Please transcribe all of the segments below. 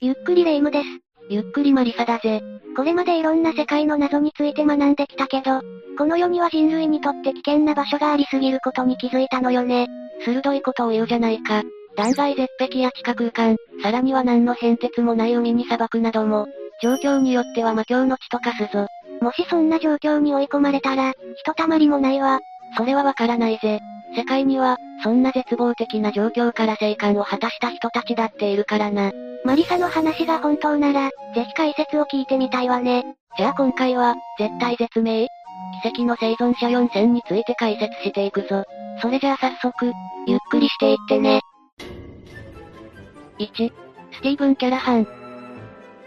ゆっくりレ夢ムです。ゆっくりマリサだぜ。これまでいろんな世界の謎について学んできたけど、この世には人類にとって危険な場所がありすぎることに気づいたのよね。鋭いことを言うじゃないか。断崖絶壁や地下空間、さらには何の変哲もない海に砂漠なども、状況によっては魔境の地と化すぞ。もしそんな状況に追い込まれたら、ひとたまりもないわ。それはわからないぜ。世界には、そんな絶望的な状況から生還を果たした人たちだっているからな。マリサの話が本当なら、ぜひ解説を聞いてみたいわね。じゃあ今回は、絶対絶命奇跡の生存者4選について解説していくぞ。それじゃあ早速、ゆっくりしていってね。1、スティーブン・キャラハン。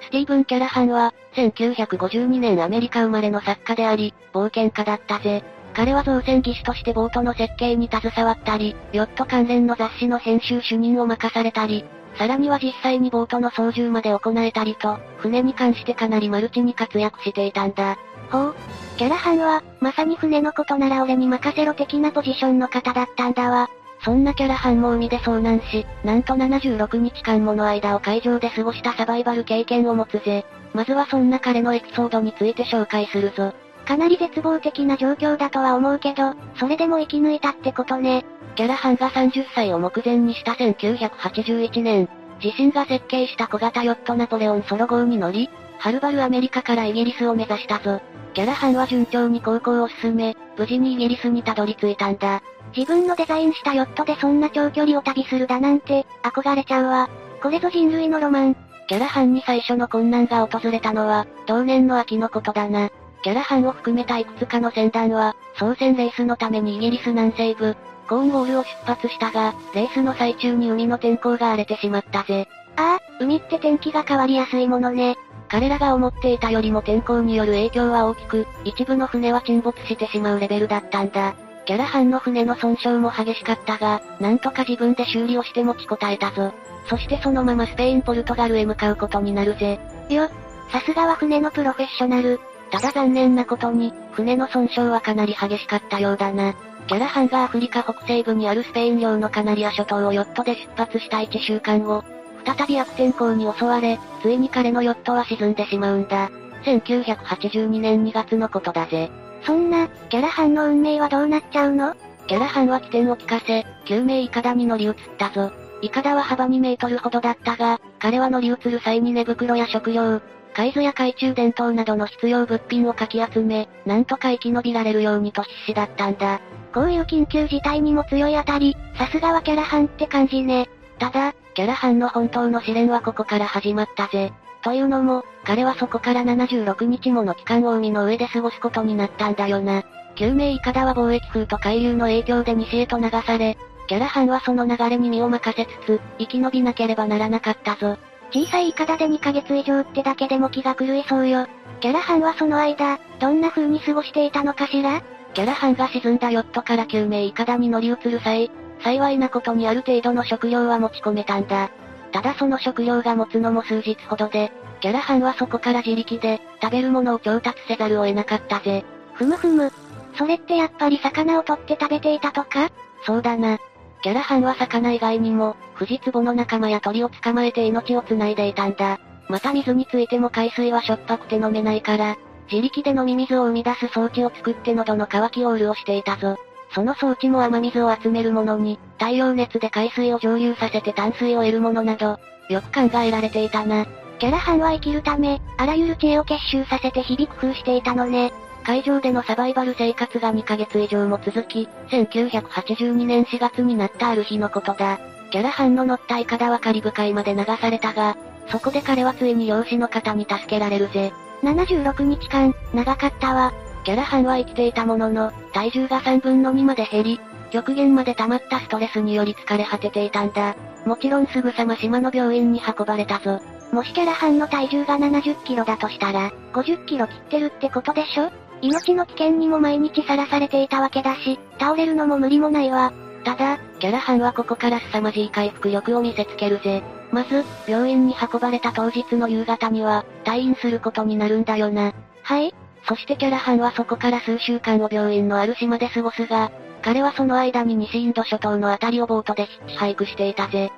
スティーブン・キャラハンは、1952年アメリカ生まれの作家であり、冒険家だったぜ。彼は造船技師としてボートの設計に携わったり、ヨット関連の雑誌の編集主任を任されたり、さらには実際にボートの操縦まで行えたりと、船に関してかなりマルチに活躍していたんだ。ほう。キャラハンは、まさに船のことなら俺に任せろ的なポジションの方だったんだわ。そんなキャラハンも海で遭難し、なんと76日間もの間を海上で過ごしたサバイバル経験を持つぜ。まずはそんな彼のエピソードについて紹介するぞ。かなり絶望的な状況だとは思うけど、それでも生き抜いたってことね。キャラハンが30歳を目前にした1981年、自身が設計した小型ヨットナポレオンソロ号に乗り、はるばるアメリカからイギリスを目指したぞ。キャラハンは順調に航行を進め、無事にイギリスにたどり着いたんだ。自分のデザインしたヨットでそんな長距離を旅するだなんて、憧れちゃうわ。これぞ人類のロマン。キャラハンに最初の困難が訪れたのは、同年の秋のことだな。キャラハンを含めたいくつかの船団は、操船レースのためにイギリス南西部、コーンウォールを出発したが、レースの最中に海の天候が荒れてしまったぜ。ああ、海って天気が変わりやすいものね。彼らが思っていたよりも天候による影響は大きく、一部の船は沈没してしまうレベルだったんだ。キャラハンの船の損傷も激しかったが、なんとか自分で修理をして持ちこたえたぞ。そしてそのままスペイン・ポルトガルへ向かうことになるぜ。よ、さすがは船のプロフェッショナル。ただ残念なことに、船の損傷はかなり激しかったようだな。キャラハンがアフリカ北西部にあるスペイン領のカナリア諸島をヨットで出発した1週間後、再び悪天候に襲われ、ついに彼のヨットは沈んでしまうんだ。1982年2月のことだぜ。そんな、キャラハンの運命はどうなっちゃうの？キャラハンは起点を聞かせ、救命イカダに乗り移ったぞ。イカダは幅2メートルほどだったが、彼は乗り移る際に寝袋や食料、海図や懐中電灯などの必要物品をかき集め、なんとか生き延びられるようにと必死だったんだ。こういう緊急事態にも強いあたり、さすがはキャラハンって感じね。ただ、キャラハンの本当の試練はここから始まったぜ。というのも、彼はそこから76日もの期間を海の上で過ごすことになったんだよな。救命イカダは貿易風と海流の影響で西へと流され、キャラハンはその流れに身を任せつつ、生き延びなければならなかったぞ。小さいイカダで2ヶ月以上ってだけでも気が狂いそうよ。キャラハンはその間、どんな風に過ごしていたのかしら？キャラハンが沈んだヨットから救命イカダに乗り移る際、幸いなことにある程度の食料は持ち込めたんだ。ただその食料が持つのも数日ほどで、キャラハンはそこから自力で、食べるものを調達せざるを得なかったぜ。ふむふむ。それってやっぱり魚を取って食べていたとか？そうだな。キャラハンは魚以外にも、フジツボの仲間や鳥を捕まえて命を繋いでいたんだ。また水についても海水はしょっぱくて飲めないから、自力で飲み水を生み出す装置を作って喉の渇きを潤していたぞ。その装置も雨水を集めるものに、太陽熱で海水を蒸留させて淡水を得るものなど、よく考えられていたな。キャラハンは生きるため、あらゆる知恵を結集させて日々工夫していたのね。海上でのサバイバル生活が2ヶ月以上も続き、1982年4月になったある日のことだ。キャラハンの乗ったイカダはカリブ海まで流されたが、そこで彼はついに漁師の方に助けられるぜ。76日間、長かったわ。キャラハンは生きていたものの、体重が3分の2まで減り、極限まで溜まったストレスにより疲れ果てていたんだ。もちろんすぐさま島の病院に運ばれたぞ。もしキャラハンの体重が70キロだとしたら、50キロ切ってるってことでしょ？命の危険にも毎日さらされていたわけだし、倒れるのも無理もないわ。ただ、キャラハンはここから凄まじい回復力を見せつけるぜ。まず、病院に運ばれた当日の夕方には、退院することになるんだよな。はいそしてキャラハンはそこから数週間を病院のある島で過ごすが、彼はその間に西インド諸島のあたりをボートでヒッチハイクしていたぜ。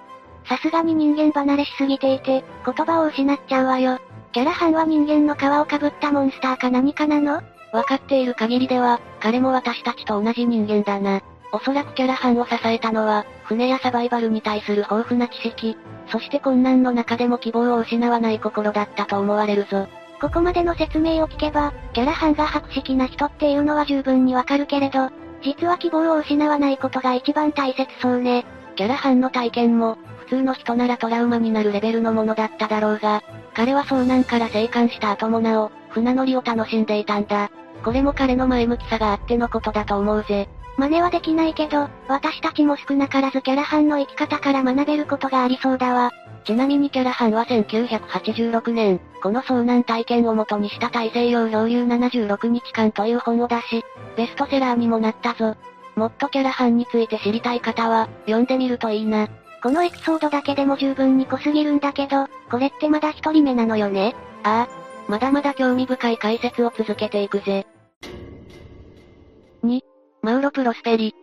さすがに人間離れしすぎていて、言葉を失っちゃうわよ。キャラハンは人間の皮をかぶったモンスターか何かなの？わかっている限りでは、彼も私たちと同じ人間だな。おそらくキャラハンを支えたのは、船やサバイバルに対する豊富な知識、そして困難の中でも希望を失わない心だったと思われるぞ。ここまでの説明を聞けば、キャラハンが博識な人っていうのは十分にわかるけれど、実は希望を失わないことが一番大切そうね。キャラハンの体験も、普通の人ならトラウマになるレベルのものだっただろうが、彼は遭難から生還した後もなお、船乗りを楽しんでいたんだ。これも彼の前向きさがあってのことだと思うぜ。真似はできないけど、私たちも少なからずキャラハンの生き方から学べることがありそうだわ。ちなみにキャラハンは1986年、この遭難体験を元にした大西洋漂流76日間という本を出し、ベストセラーにもなったぞ。もっとキャラハンについて知りたい方は、読んでみるといいな。このエピソードだけでも十分に濃すぎるんだけど、これってまだ一人目なのよね？ああ。まだまだ興味深い解説を続けていくぜ。2、マウロ・プロスペリ。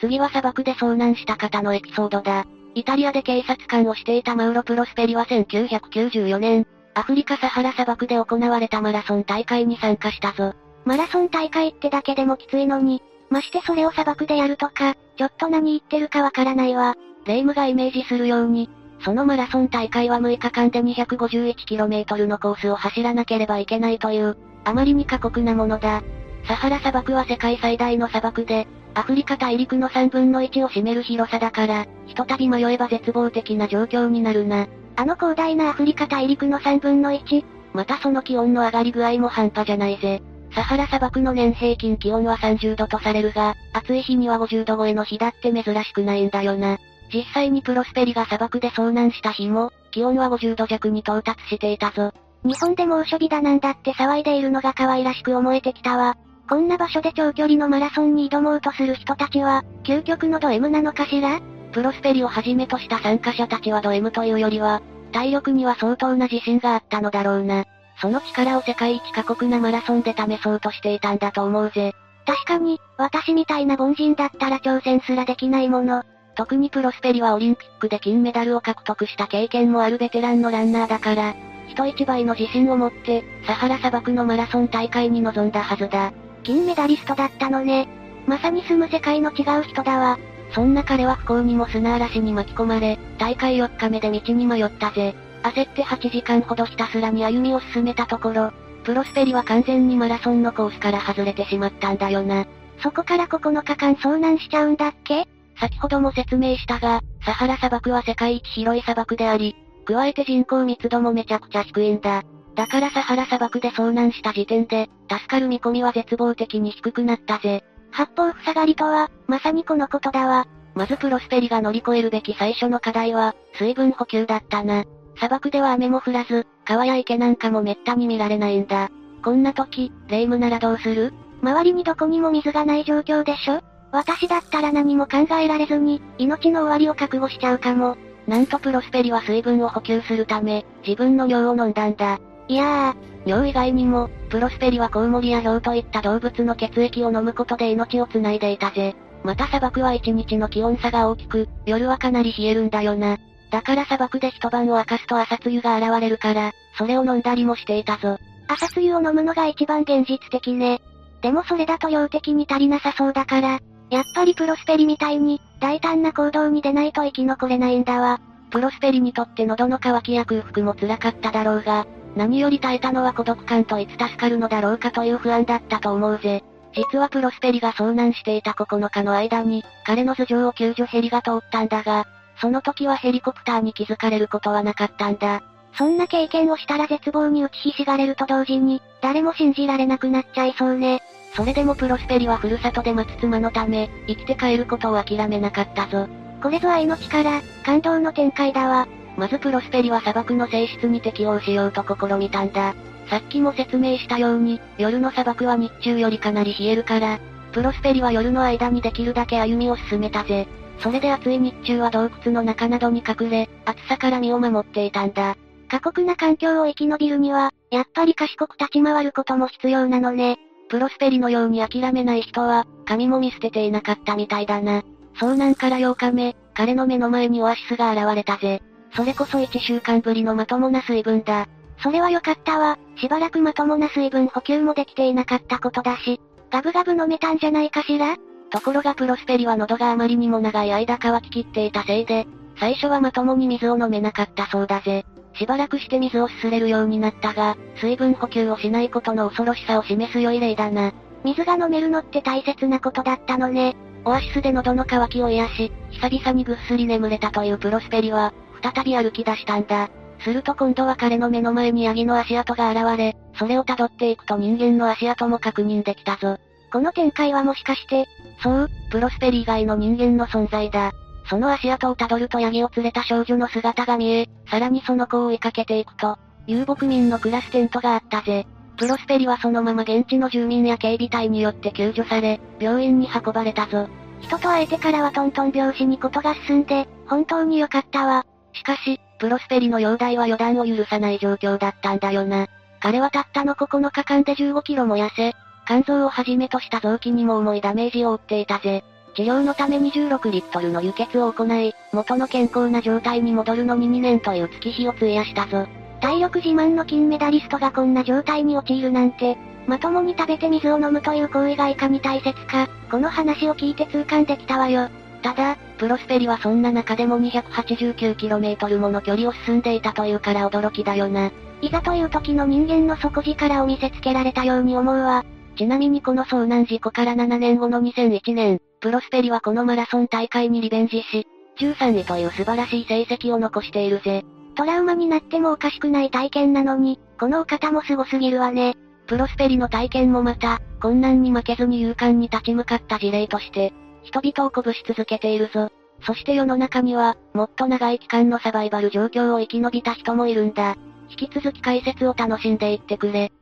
次は砂漠で遭難した方のエピソードだ。イタリアで警察官をしていたマウロ・プロスペリは1994年、アフリカサハラ砂漠で行われたマラソン大会に参加したぞ。マラソン大会ってだけでもきついのに、ましてそれを砂漠でやるとか、ちょっと何言ってるかわからないわ。レイムがイメージするように、そのマラソン大会は6日間で 251km のコースを走らなければいけないという、あまりに過酷なものだ。サハラ砂漠は世界最大の砂漠で、アフリカ大陸の3分の1を占める広さだから、ひとたび迷えば絶望的な状況になるな。あの広大なアフリカ大陸の3分の 1? またその気温の上がり具合も半端じゃないぜ。サハラ砂漠の年平均気温は30度とされるが、暑い日には50度超えの日だって珍しくないんだよな。実際にプロスペリが砂漠で遭難した日も、気温は50度弱に到達していたぞ。日本で猛暑日だなんだって騒いでいるのが可愛らしく思えてきたわ。こんな場所で長距離のマラソンに挑もうとする人たちは、究極のド M なのかしら？プロスペリをはじめとした参加者たちはド M というよりは、体力には相当な自信があったのだろうな。その力を世界一過酷なマラソンで試そうとしていたんだと思うぜ。確かに、私みたいな凡人だったら挑戦すらできないもの。特にプロスペリはオリンピックで金メダルを獲得した経験もあるベテランのランナーだから、人一倍の自信を持って、サハラ砂漠のマラソン大会に臨んだはずだ。金メダリストだったのね。まさに住む世界の違う人だわ。そんな彼は不幸にも砂嵐に巻き込まれ、大会4日目で道に迷ったぜ。焦って8時間ほどひたすらに歩みを進めたところ、プロスペリは完全にマラソンのコースから外れてしまったんだよな。そこから9日間遭難しちゃうんだっけ？先ほども説明したが、サハラ砂漠は世界一広い砂漠であり、加えて人口密度もめちゃくちゃ低いんだ。だからサハラ砂漠で遭難した時点で、助かる見込みは絶望的に低くなったぜ。八方塞がりとは、まさにこのことだわ。まずプロスペリが乗り越えるべき最初の課題は、水分補給だったな。砂漠では雨も降らず、川や池なんかもめったに見られないんだ。こんな時、レイムならどうする？周りにどこにも水がない状況でしょ？私だったら何も考えられずに、命の終わりを覚悟しちゃうかも。なんとプロスペリは水分を補給するため、自分の尿を飲んだんだ。いやー、尿以外にも、プロスペリはコウモリやヒョウといった動物の血液を飲むことで命を繋いでいたぜ。また砂漠は一日の気温差が大きく、夜はかなり冷えるんだよな。だから砂漠で一晩を明かすと朝露が現れるから、それを飲んだりもしていたぞ。朝露を飲むのが一番現実的ね。でもそれだと量的に足りなさそうだから、やっぱりプロスペリみたいに、大胆な行動に出ないと生き残れないんだわ。プロスペリにとって喉の渇きや空腹も辛かっただろうが、何より耐えたのは孤独感といつ助かるのだろうかという不安だったと思うぜ。実はプロスペリが遭難していた9日の間に、彼の頭上を救助ヘリが通ったんだが、その時はヘリコプターに気づかれることはなかったんだ。そんな経験をしたら絶望に打ちひしがれると同時に、誰も信じられなくなっちゃいそうね。それでもプロスペリはふるさとで待つ妻のため、生きて帰ることを諦めなかったぞ。これぞ愛の力、感動の展開だわ。まずプロスペリは砂漠の性質に適応しようと試みたんだ。さっきも説明したように、夜の砂漠は日中よりかなり冷えるから、プロスペリは夜の間にできるだけ歩みを進めたぜ。それで暑い日中は洞窟の中などに隠れ、暑さから身を守っていたんだ。過酷な環境を生き延びるには、やっぱり賢く立ち回ることも必要なのね。プロスペリのように諦めない人は、髪も見捨てていなかったみたいだな。遭難から8日目、彼の目の前にオアシスが現れたぜ。それこそ1週間ぶりのまともな水分だ。それは良かったわ。しばらくまともな水分補給もできていなかったことだし、ガブガブ飲めたんじゃないかしら？ところがプロスペリは喉があまりにも長い間乾ききっていたせいで、最初はまともに水を飲めなかったそうだぜ。しばらくして水をすすれるようになったが、水分補給をしないことの恐ろしさを示す良い例だな。水が飲めるのって大切なことだったのね。オアシスで喉の渇きを癒し、久々にぐっすり眠れたというプロスペリは、再び歩き出したんだ。すると今度は彼の目の前にヤギの足跡が現れ、それを辿っていくと人間の足跡も確認できたぞ。この展開はもしかして、そう、プロスペリ以外の人間の存在だ。その足跡を辿るとヤギを連れた少女の姿が見え、さらにその子を追いかけていくと、遊牧民の暮らすテントがあったぜ。プロスペリはそのまま現地の住民や警備隊によって救助され、病院に運ばれたぞ。人と会えてからはトントン拍子にことが進んで、本当に良かったわ。しかし、プロスペリの容体は予断を許さない状況だったんだよな。彼はたったの9日間で15キロも痩せ、肝臓をはじめとした臓器にも重いダメージを負っていたぜ。治療のために16リットルの輸血を行い、元の健康な状態に戻るのに2年という月日を費やしたぞ。体力自慢の金メダリストがこんな状態に陥るなんて、まともに食べて水を飲むという行為がいかに大切か、この話を聞いて痛感できたわよ。ただ、プロスペリはそんな中でも 289km もの距離を進んでいたというから驚きだよな。いざという時の人間の底力を見せつけられたように思うわ。ちなみにこの遭難事故から7年後の2001年、プロスペリはこのマラソン大会にリベンジし、13位という素晴らしい成績を残しているぜ。トラウマになってもおかしくない体験なのに、このお方も凄すぎるわね。プロスペリの体験もまた、困難に負けずに勇敢に立ち向かった事例として、人々を鼓舞し続けているぞ。そして世の中には、もっと長い期間のサバイバル状況を生き延びた人もいるんだ。引き続き解説を楽しんでいってくれ。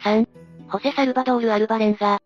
3、ホセ・サルバドール・アルバレンザ。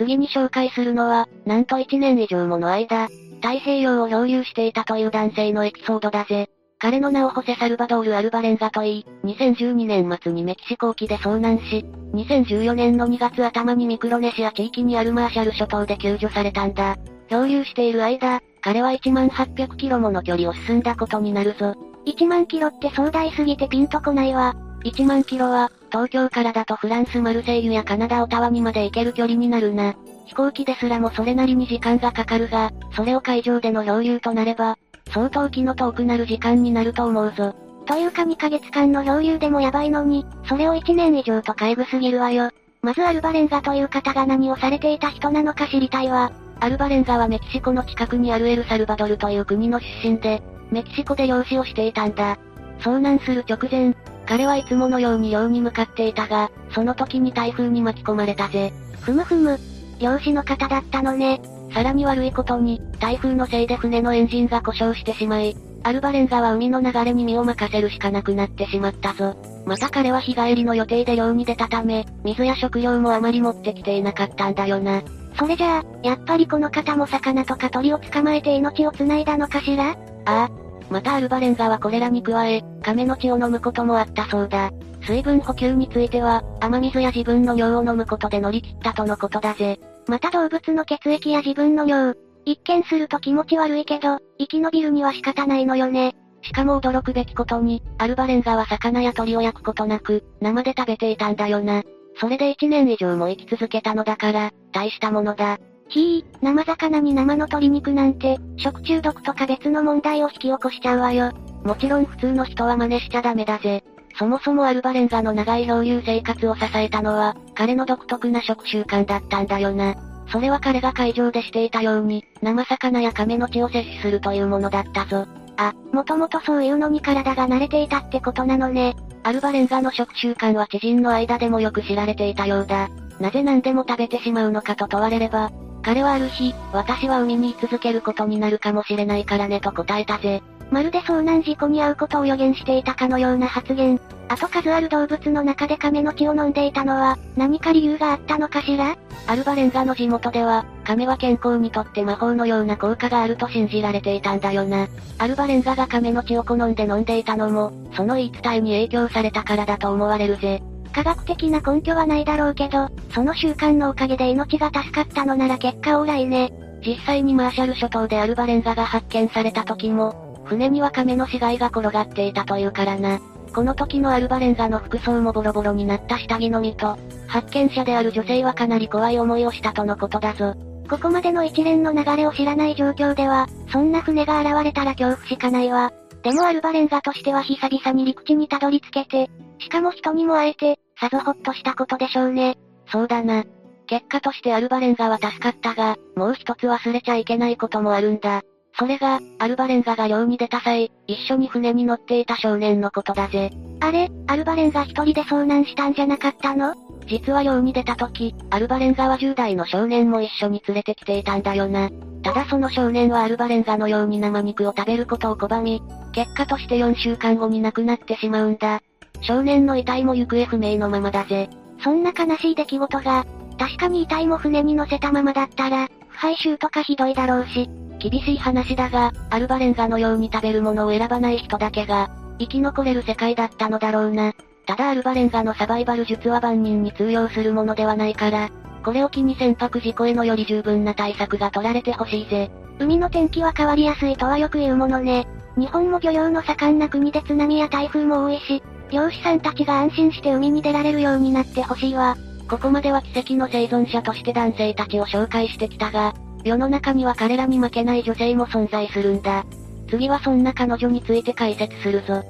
次に紹介するのは、なんと1年以上もの間、太平洋を漂流していたという男性のエピソードだぜ。彼の名をホセ・サルバドール・アルバレンザといい、2012年末にメキシコ沖で遭難し、2014年の2月頭にミクロネシア地域にあるマーシャル諸島で救助されたんだ。漂流している間、彼は1万800キロもの距離を進んだことになるぞ。1万キロって壮大すぎてピンとこないわ。1万キロは、東京からだとフランスマルセイユやカナダオタワにまで行ける距離になるな。飛行機ですらもそれなりに時間がかかるが、それを海上での漂流となれば、相当気の遠くなる時間になると思うぞ。というか2ヶ月間の漂流でもやばいのに、それを1年以上とかエグすぎるわよ。まずアルバレンザという方が何をされていた人なのか知りたいわ。アルバレンザはメキシコの近くにあるエルサルバドルという国の出身で、メキシコで漁師をしていたんだ。遭難する直前、彼はいつものように漁に向かっていたが、その時に台風に巻き込まれたぜ。ふむふむ。漁師の方だったのね。さらに悪いことに、台風のせいで船のエンジンが故障してしまい、アルバレンザは海の流れに身を任せるしかなくなってしまったぞ。また彼は日帰りの予定で漁に出たため、水や食料もあまり持ってきていなかったんだよな。それじゃあ、やっぱりこの方も魚とか鳥を捕まえて命を繋いだのかしら？ああ、またアルバレンザはこれらに加え、亀の血を飲むこともあったそうだ。水分補給については、雨水や自分の尿を飲むことで乗り切ったとのことだぜ。また動物の血液や自分の尿。一見すると気持ち悪いけど、生き延びるには仕方ないのよね。しかも驚くべきことに、アルバレンザは魚や鳥を焼くことなく、生で食べていたんだよな。それで1年以上も生き続けたのだから、大したものだ。ひー、生魚に生の鶏肉なんて、食中毒とか別の問題を引き起こしちゃうわよ。もちろん普通の人は真似しちゃダメだぜ。そもそもアルバレンザの長い漂流生活を支えたのは、彼の独特な食習慣だったんだよな。それは彼が海上でしていたように、生魚や亀の血を摂取するというものだったぞ。あ、もともとそういうのに体が慣れていたってことなのね。アルバレンザの食習慣は知人の間でもよく知られていたようだ。なぜ何でも食べてしまうのかと問われれば、彼はある日、私は海に居続けることになるかもしれないからねと答えたぜ。まるで遭難事故に遭うことを予言していたかのような発言。あと数ある動物の中で亀の血を飲んでいたのは、何か理由があったのかしら？アルバレンザの地元では、亀は健康にとって魔法のような効果があると信じられていたんだよな。アルバレンザが亀の血を好んで飲んでいたのも、その言い伝えに影響されたからだと思われるぜ。科学的な根拠はないだろうけど、その習慣のおかげで命が助かったのなら結果オーライね。実際にマーシャル諸島でアルバレンガが発見された時も、船には亀の死骸が転がっていたというからな。この時のアルバレンガの服装もボロボロになった下着のみと、発見者である女性はかなり怖い思いをしたとのことだぞ。ここまでの一連の流れを知らない状況では、そんな船が現れたら恐怖しかないわ。でもアルバレンガとしては久々に陸地にたどり着けて、しかも人にも会えて、さぞほっとしたことでしょうね。そうだな。結果としてアルバレンガは助かったが、もう一つ忘れちゃいけないこともあるんだ。それが、アルバレンガが漁に出た際、一緒に船に乗っていた少年のことだぜ。あれ、アルバレンガ一人で遭難したんじゃなかったの？実は漁に出た時、アルバレンガは10代の少年も一緒に連れてきていたんだよな。ただその少年はアルバレンガのように生肉を食べることを拒み、結果として4週間後に亡くなってしまうんだ。少年の遺体も行方不明のままだぜ。そんな悲しい出来事が、確かに遺体も船に乗せたままだったら、腐敗臭とかひどいだろうし。厳しい話だが、アルバレンガのように食べるものを選ばない人だけが、生き残れる世界だったのだろうな。ただアルバレンガのサバイバル術は万人に通用するものではないから、これを機に船舶事故へのより十分な対策が取られてほしいぜ。海の天気は変わりやすいとはよく言うものね。日本も漁業の盛んな国で津波や台風も多いし、漁師さんたちが安心して海に出られるようになってほしいわ。ここまでは奇跡の生存者として男性たちを紹介してきたが、世の中には彼らに負けない女性も存在するんだ。次はそんな彼女について解説するぞ。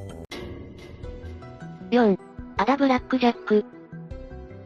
4. アダ・ブラック・ジャック。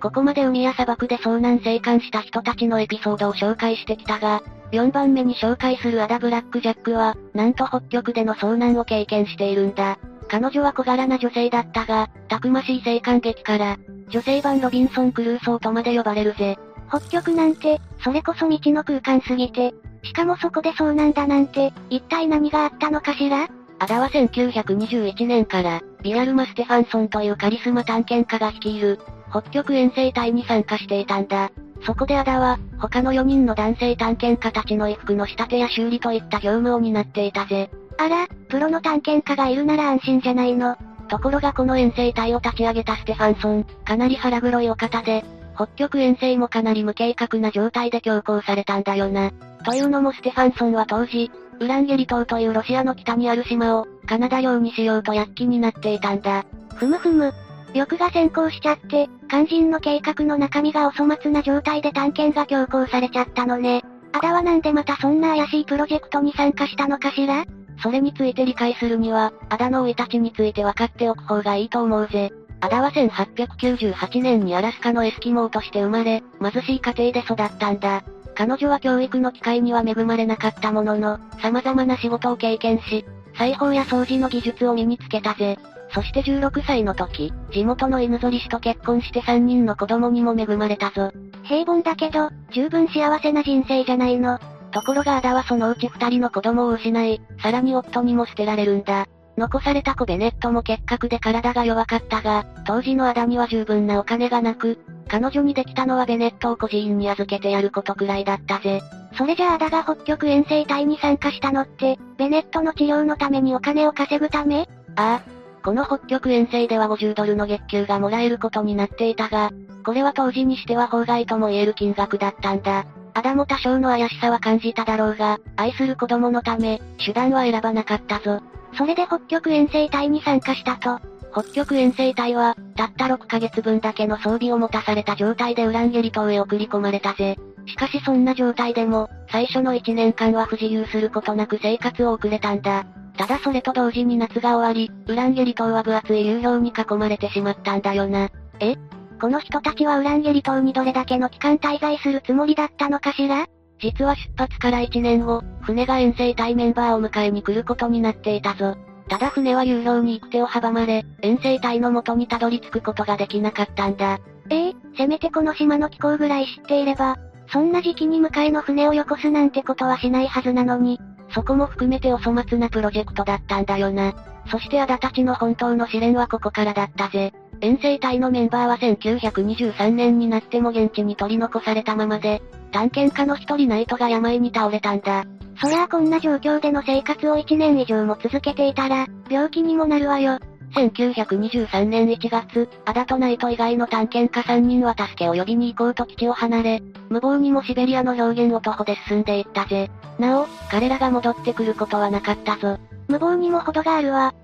ここまで海や砂漠で遭難生還した人たちのエピソードを紹介してきたが、4番目に紹介するアダ・ブラック・ジャックは、なんと北極での遭難を経験しているんだ。彼女は小柄な女性だったが、たくましい生還劇から、女性版ロビンソン・クルーソーとまで呼ばれるぜ。北極なんて、それこそ未知の空間すぎて、しかもそこで遭難だなんて、一体何があったのかしら？アダは1921年から、ビアルマ・ステファンソンというカリスマ探検家が率いる、北極遠征隊に参加していたんだ。そこでアダは、他の4人の男性探検家たちの衣服の仕立てや修理といった業務を担っていたぜ。あら、プロの探検家がいるなら安心じゃないの？ところがこの遠征隊を立ち上げたステファンソン、かなり腹黒いお方で、北極遠征もかなり無計画な状態で強行されたんだよな。というのもステファンソンは当時、ウランゲリ島というロシアの北にある島を、カナダ領にしようと躍起になっていたんだ。ふむふむ。欲が先行しちゃって、肝心の計画の中身がお粗末な状態で探検が強行されちゃったのね。アダはなんでまたそんな怪しいプロジェクトに参加したのかしら？それについて理解するには、アダの生い立ちについて分かっておく方がいいと思うぜ。アダは1898年にアラスカのエスキモーとして生まれ、貧しい家庭で育ったんだ。彼女は教育の機会には恵まれなかったものの、様々な仕事を経験し、裁縫や掃除の技術を身につけたぜ。そして16歳の時、地元の犬ぞり氏と結婚して3人の子供にも恵まれたぞ。平凡だけど、十分幸せな人生じゃないの。ところがアダはそのうち2人の子供を失い、さらに夫にも捨てられるんだ。残された子ベネットも結核で体が弱かったが、当時のアダには十分なお金がなく、彼女にできたのはベネットを孤児院に預けてやることくらいだったぜ。それじゃあアダが北極遠征隊に参加したのって、ベネットの治療のためにお金を稼ぐため？ああ。この北極遠征では50ドルの月給がもらえることになっていたが、これは当時にしては法外とも言える金額だったんだ。アダも多少の怪しさは感じただろうが、愛する子供のため、手段は選ばなかったぞ。それで北極遠征隊に参加したと。北極遠征隊は、たった6ヶ月分だけの装備を持たされた状態でウランゲリ島へ送り込まれたぜ。しかしそんな状態でも、最初の1年間は不自由することなく生活を送れたんだ。ただそれと同時に夏が終わり、ウランゲリ島は分厚い流氷に囲まれてしまったんだよな。え？この人たちはウランゲリ島にどれだけの期間滞在するつもりだったのかしら？実は出発から1年後、船が遠征隊メンバーを迎えに来ることになっていたぞ。ただ船は流氷に行く手を阻まれ、遠征隊の元にたどり着くことができなかったんだ。ええー、せめてこの島の気候ぐらい知っていれば、そんな時期に迎えの船をよこすなんてことはしないはずなのに、そこも含めてお粗末なプロジェクトだったんだよな。そしてアダたちの本当の試練はここからだったぜ。遠征隊のメンバーは1923年になっても現地に取り残されたままで、探検家の一人ナイトが病に倒れたんだ。そりゃあこんな状況での生活を1年以上も続けていたら、病気にもなるわよ。1923年1月、アダとナイト以外の探検家3人は助けを呼びに行こうと基地を離れ、無謀にもシベリアの表現を徒歩で進んでいったぜ。なお、彼らが戻ってくることはなかったぞ。無謀にも程があるわ。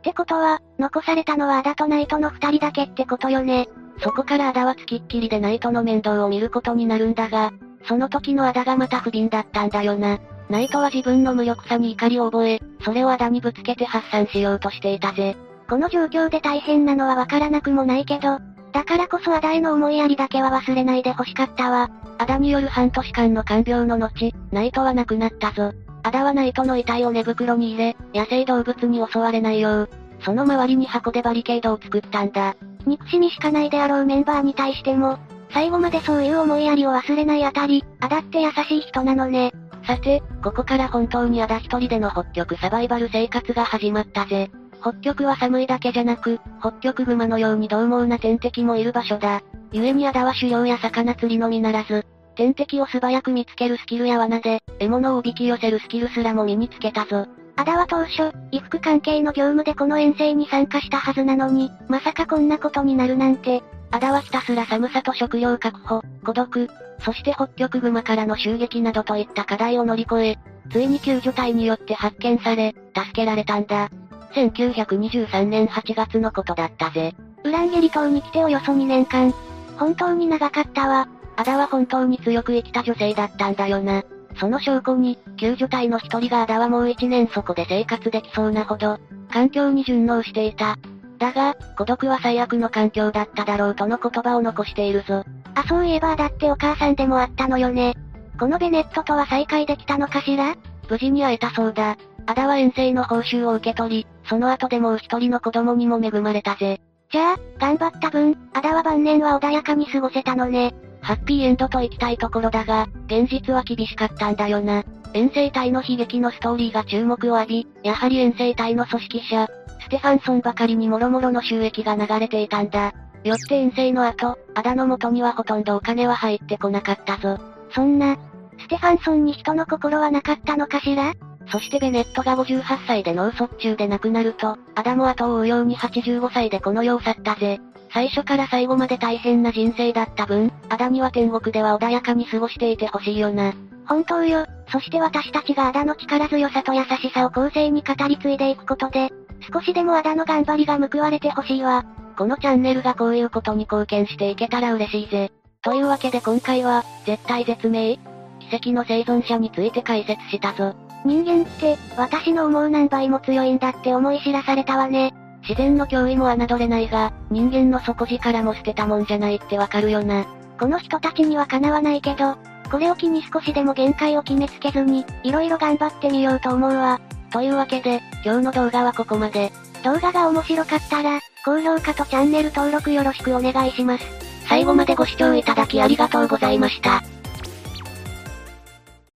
ってことは、残されたのはアダとナイトの二人だけってことよね。そこからアダは付きっきりでナイトの面倒を見ることになるんだが、その時のアダがまた不憫だったんだよな。ナイトは自分の無力さに怒りを覚え、それをアダにぶつけて発散しようとしていたぜ。この状況で大変なのはわからなくもないけど、だからこそアダへの思いやりだけは忘れないで欲しかったわ。アダによる半年間の看病の後、ナイトは亡くなったぞ。アダはナイトの遺体を寝袋に入れ、野生動物に襲われないよう、その周りに箱でバリケードを作ったんだ。憎しみしかないであろうメンバーに対しても、最後までそういう思いやりを忘れないあたり、アダって優しい人なのね。さて、ここから本当にアダ一人での北極サバイバル生活が始まったぜ。北極は寒いだけじゃなく、北極熊のように獰猛な天敵もいる場所だ。故にアダは狩猟や魚釣りのみならず、天敵を素早く見つけるスキルや罠で、獲物をおびき寄せるスキルすらも身につけたぞ。アダは当初、衣服関係の業務でこの遠征に参加したはずなのに、まさかこんなことになるなんて。アダはひたすら寒さと食料確保、孤独、そして北極熊からの襲撃などといった課題を乗り越え、ついに救助隊によって発見され、助けられたんだ。1923年8月のことだったぜ。ウランゲリ島に来ておよそ2年間。本当に長かったわ。アダは本当に強く生きた女性だったんだよな。その証拠に、救助隊の一人がアダはもう一年そこで生活できそうなほど、環境に順応していた。だが、孤独は最悪の環境だっただろうとの言葉を残しているぞ。あ、そういえばだってお母さんでもあったのよね。このベネットとは再会できたのかしら？無事に会えたそうだ。アダは遠征の報酬を受け取り、その後でもう一人の子供にも恵まれたぜ。じゃあ、頑張った分、アダは晩年は穏やかに過ごせたのね。ハッピーエンドと行きたいところだが、現実は厳しかったんだよな。遠征隊の悲劇のストーリーが注目を浴び、やはり遠征隊の組織者、ステファンソンばかりにもろもろの収益が流れていたんだ。よって遠征の後、アダの元にはほとんどお金は入ってこなかったぞ。そんな、ステファンソンに人の心はなかったのかしら？そしてベネットが58歳で脳卒中で亡くなると、アダも後を追うように85歳でこの世を去ったぜ。最初から最後まで大変な人生だった分、アダには天国では穏やかに過ごしていてほしいよな。本当よ。そして私たちがアダの力強さと優しさを後世に語り継いでいくことで、少しでもアダの頑張りが報われてほしいわ。このチャンネルがこういうことに貢献していけたら嬉しいぜ。というわけで今回は、絶対絶命？奇跡の生存者について解説したぞ。人間って、私の思う何倍も強いんだって思い知らされたわね。自然の脅威も侮れないが、人間の底力も捨てたもんじゃないってわかるよな。この人たちにはかなわないけど、これを機に少しでも限界を決めつけずに、色々頑張ってみようと思うわ。というわけで、今日の動画はここまで。動画が面白かったら、高評価とチャンネル登録よろしくお願いします。最後までご視聴いただきありがとうございました。